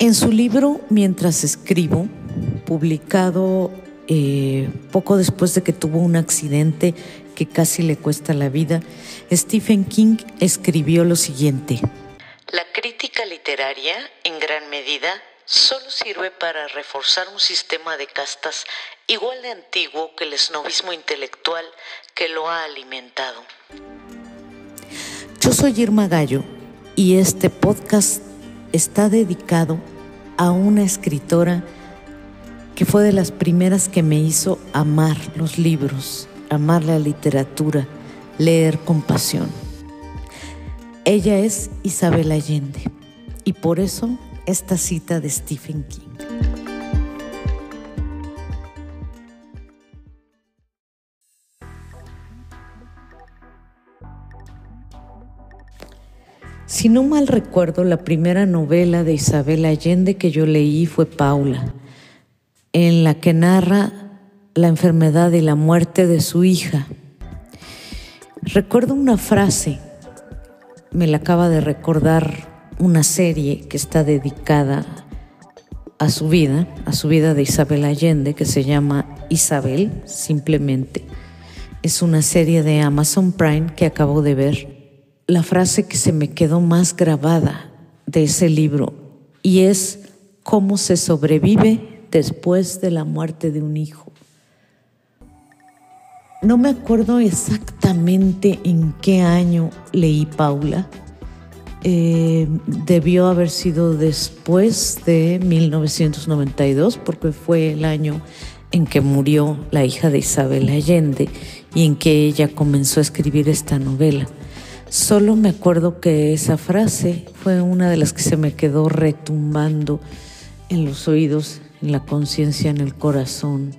En su libro Mientras escribo, publicado eh, poco después de que tuvo un accidente que casi le cuesta la vida, Stephen King escribió lo siguiente. La crítica literaria, en gran medida, solo sirve para reforzar un sistema de castas igual de antiguo que el esnovismo intelectual que lo ha alimentado. Yo soy Irma Gallo y este podcast está dedicado a una escritora que fue de las primeras que me hizo amar los libros, amar la literatura, leer con pasión. Ella es Isabel Allende y por eso esta cita de Stephen King. Si no mal recuerdo, la primera novela de Isabel Allende que yo leí fue Paula, en la que narra la enfermedad y la muerte de su hija. Recuerdo una frase, me la acaba de recordar una serie que está dedicada a su vida, a su vida de Isabel Allende, que se llama Isabel, simplemente. Es una serie de Amazon Prime que acabo de ver la frase que se me quedó más grabada de ese libro y es cómo se sobrevive después de la muerte de un hijo. No me acuerdo exactamente en qué año leí Paula. Eh, debió haber sido después de 1992 porque fue el año en que murió la hija de Isabel Allende y en que ella comenzó a escribir esta novela. Solo me acuerdo que esa frase fue una de las que se me quedó retumbando en los oídos, en la conciencia, en el corazón,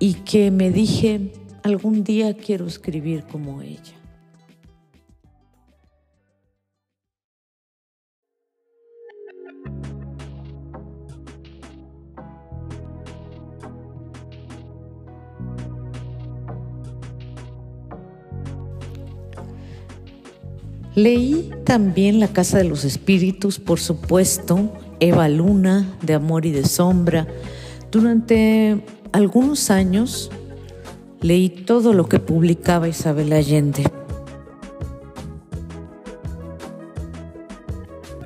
y que me dije, algún día quiero escribir como ella. Leí también La Casa de los Espíritus, por supuesto, Eva Luna, de Amor y de Sombra. Durante algunos años leí todo lo que publicaba Isabel Allende.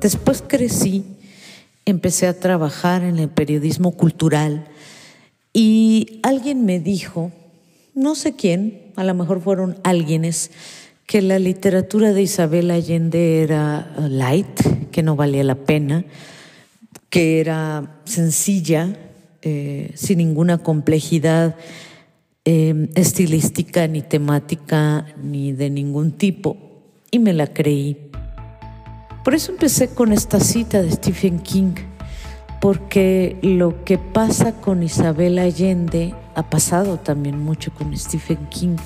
Después crecí, empecé a trabajar en el periodismo cultural y alguien me dijo, no sé quién, a lo mejor fueron alguienes, que la literatura de Isabel Allende era light, que no valía la pena, que era sencilla, eh, sin ninguna complejidad em, estilística, ni temática, ni de ningún tipo, y me la creí. Por eso empecé con esta cita de Stephen King, porque lo que pasa con Isabel Allende ha pasado también mucho con Stephen King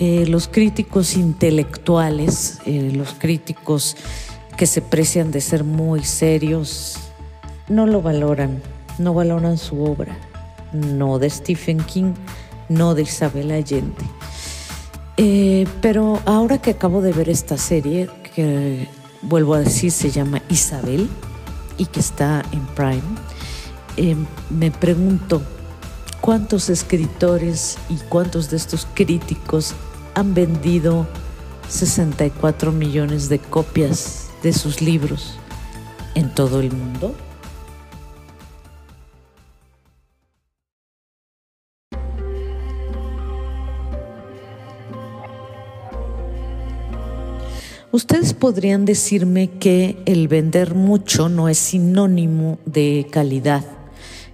eh, los críticos intelectuales, eh, los críticos que se precian de ser muy serios, no lo valoran, no valoran su obra, no de Stephen King, no de Isabel Allende. Eh, pero ahora que acabo de ver esta serie, que vuelvo a decir se llama Isabel y que está en Prime, me pregunto, ¿cuántos escritores y cuántos de estos críticos han vendido 64 millones de copias de sus libros en todo el mundo? Ustedes podrían decirme que el vender mucho no es sinónimo de calidad.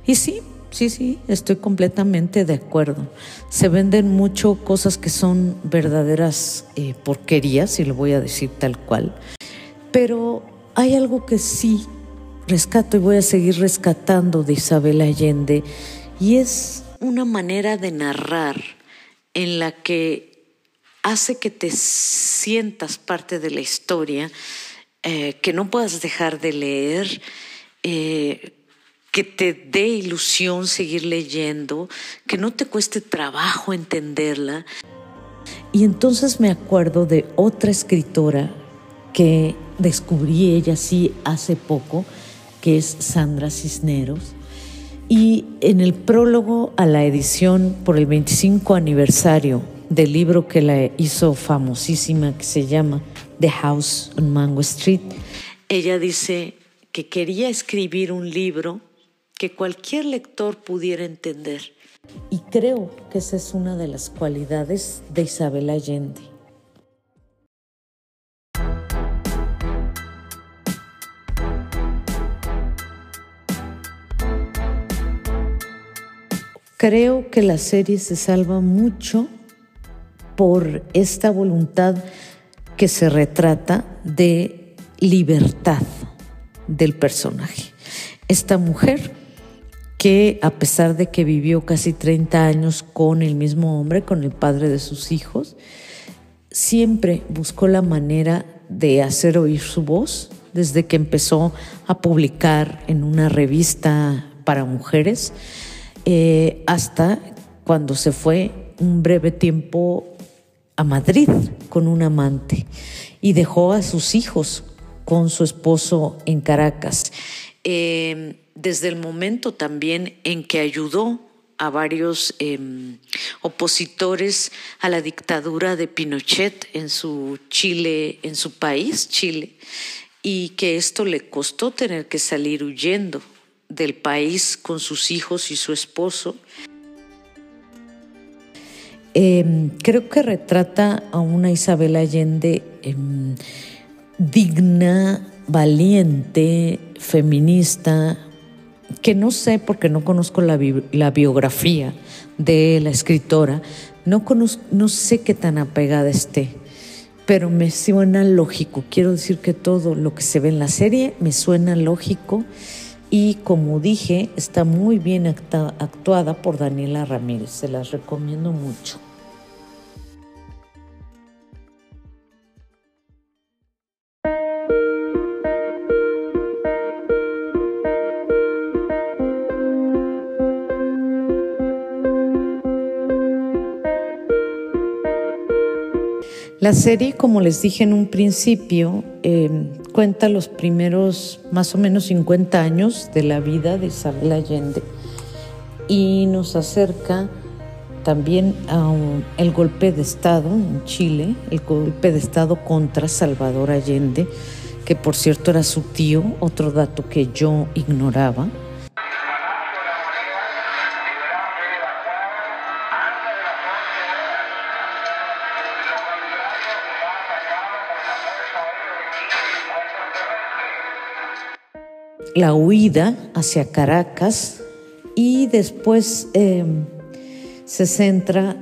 Y sí, Sí, sí, estoy completamente de acuerdo. Se venden mucho cosas que son verdaderas eh, porquerías, y lo voy a decir tal cual. Pero hay algo que sí rescato y voy a seguir rescatando de Isabel Allende. Y es una manera de narrar en la que hace que te sientas parte de la historia, eh, que no puedas dejar de leer, eh, que te dé ilusión seguir leyendo, que no te cueste trabajo entenderla. Y entonces me acuerdo de otra escritora que descubrí ella sí hace poco, que es Sandra Cisneros. Y en el prólogo a la edición por el 25 aniversario del libro que la hizo famosísima, que se llama The House on Mango Street, ella dice que quería escribir un libro que cualquier lector pudiera entender. Y creo que esa es una de las cualidades de Isabel Allende. Creo que la serie se salva mucho por esta voluntad que se retrata de libertad del personaje. Esta mujer que a pesar de que vivió casi 30 años con el mismo hombre, con el padre de sus hijos, siempre buscó la manera de hacer oír su voz desde que empezó a publicar en una revista para mujeres eh, hasta cuando se fue un breve tiempo a Madrid con un amante y dejó a sus hijos con su esposo en Caracas. Eh, desde el momento también en que ayudó a varios em, opositores a la dictadura de Pinochet en su Chile, en su país, Chile, y que esto le costó tener que salir huyendo del país con sus hijos y su esposo. Em, creo que retrata a una Isabel Allende em, digna, valiente, feminista, que no sé porque no conozco la, biografía de la escritora, no, no sé qué tan apegada esté, pero me suena lógico. Quiero decir que todo lo que se ve en la serie me suena lógico y como dije, está muy bien actuada por Daniela Ramírez. Se las recomiendo mucho. La serie, como les dije en un principio, eh, cuenta los primeros más o menos 50 años de la vida de Isabel Allende y nos acerca también al golpe de Estado en Chile, el golpe de Estado contra Salvador Allende, que por cierto era su tío, otro dato que yo ignoraba. La huida hacia Caracas y después em, se centra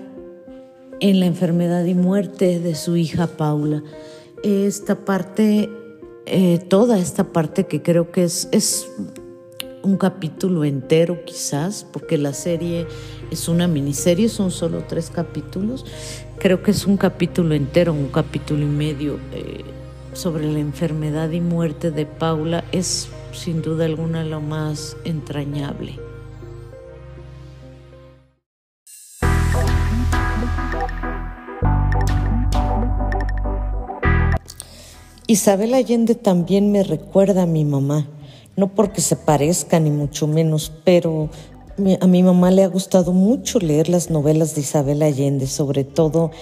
en la enfermedad y muerte de su hija Paula. Esta parte, eh, toda esta parte que creo que es, es un capítulo entero quizás, porque la serie es una miniserie, son solo tres capítulos, creo que es un capítulo entero, un capítulo y medio eh, sobre la enfermedad y muerte de Paula. Es sin duda alguna lo más entrañable. Isabel Allende también me recuerda a mi mamá, no porque se parezca ni mucho menos, pero a mi mamá le ha gustado mucho leer las novelas de Isabel Allende, sobre todo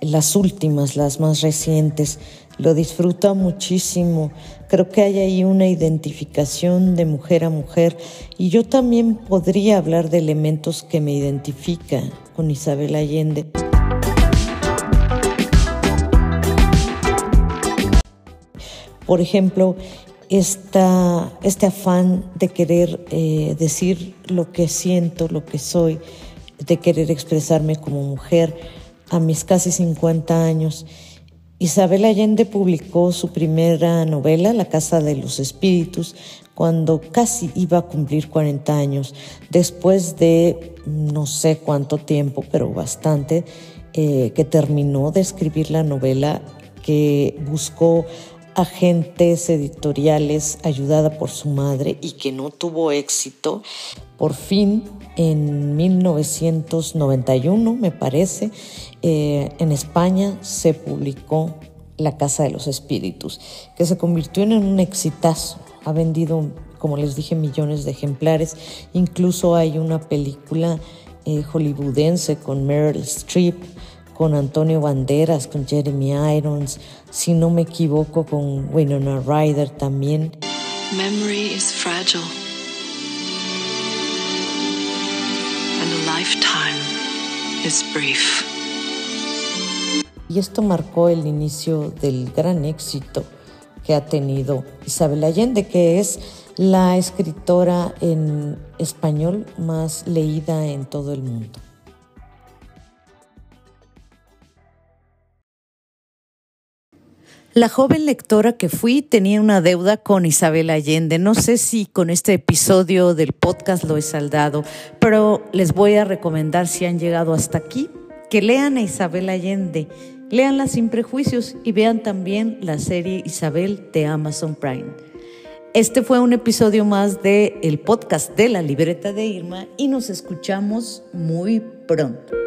las últimas, las más recientes. Lo disfruta muchísimo. Creo que hay ahí una identificación de mujer a mujer y yo también podría hablar de elementos que me identifican con Isabel Allende. Por ejemplo, esta, este afán de querer eh, decir lo que siento, lo que soy, de querer expresarme como mujer a mis casi 50 años. Isabel Allende publicó su primera novela, La Casa de los Espíritus, cuando casi iba a cumplir 40 años, después de no sé cuánto tiempo, pero bastante, eh, que terminó de escribir la novela, que buscó agentes editoriales ayudada por su madre y que no tuvo éxito. Por fin, en 1991, me parece, eh, en España se publicó La Casa de los Espíritus, que se convirtió en un exitazo. Ha vendido, como les dije, millones de ejemplares. Incluso hay una película eh, hollywoodense con Meryl Streep, con Antonio Banderas, con Jeremy Irons, si no me equivoco, con Winona Ryder también. Memory is fragile. And a lifetime is brief. Y esto marcó el inicio del gran éxito que ha tenido Isabel Allende, que es la escritora en español más leída en todo el mundo. La joven lectora que fui tenía una deuda con Isabel Allende. No sé si con este episodio del podcast lo he saldado, pero les voy a recomendar si han llegado hasta aquí que lean a Isabel Allende, leanla sin prejuicios y vean también la serie Isabel de Amazon Prime. Este fue un episodio más de el podcast de la libreta de Irma y nos escuchamos muy pronto.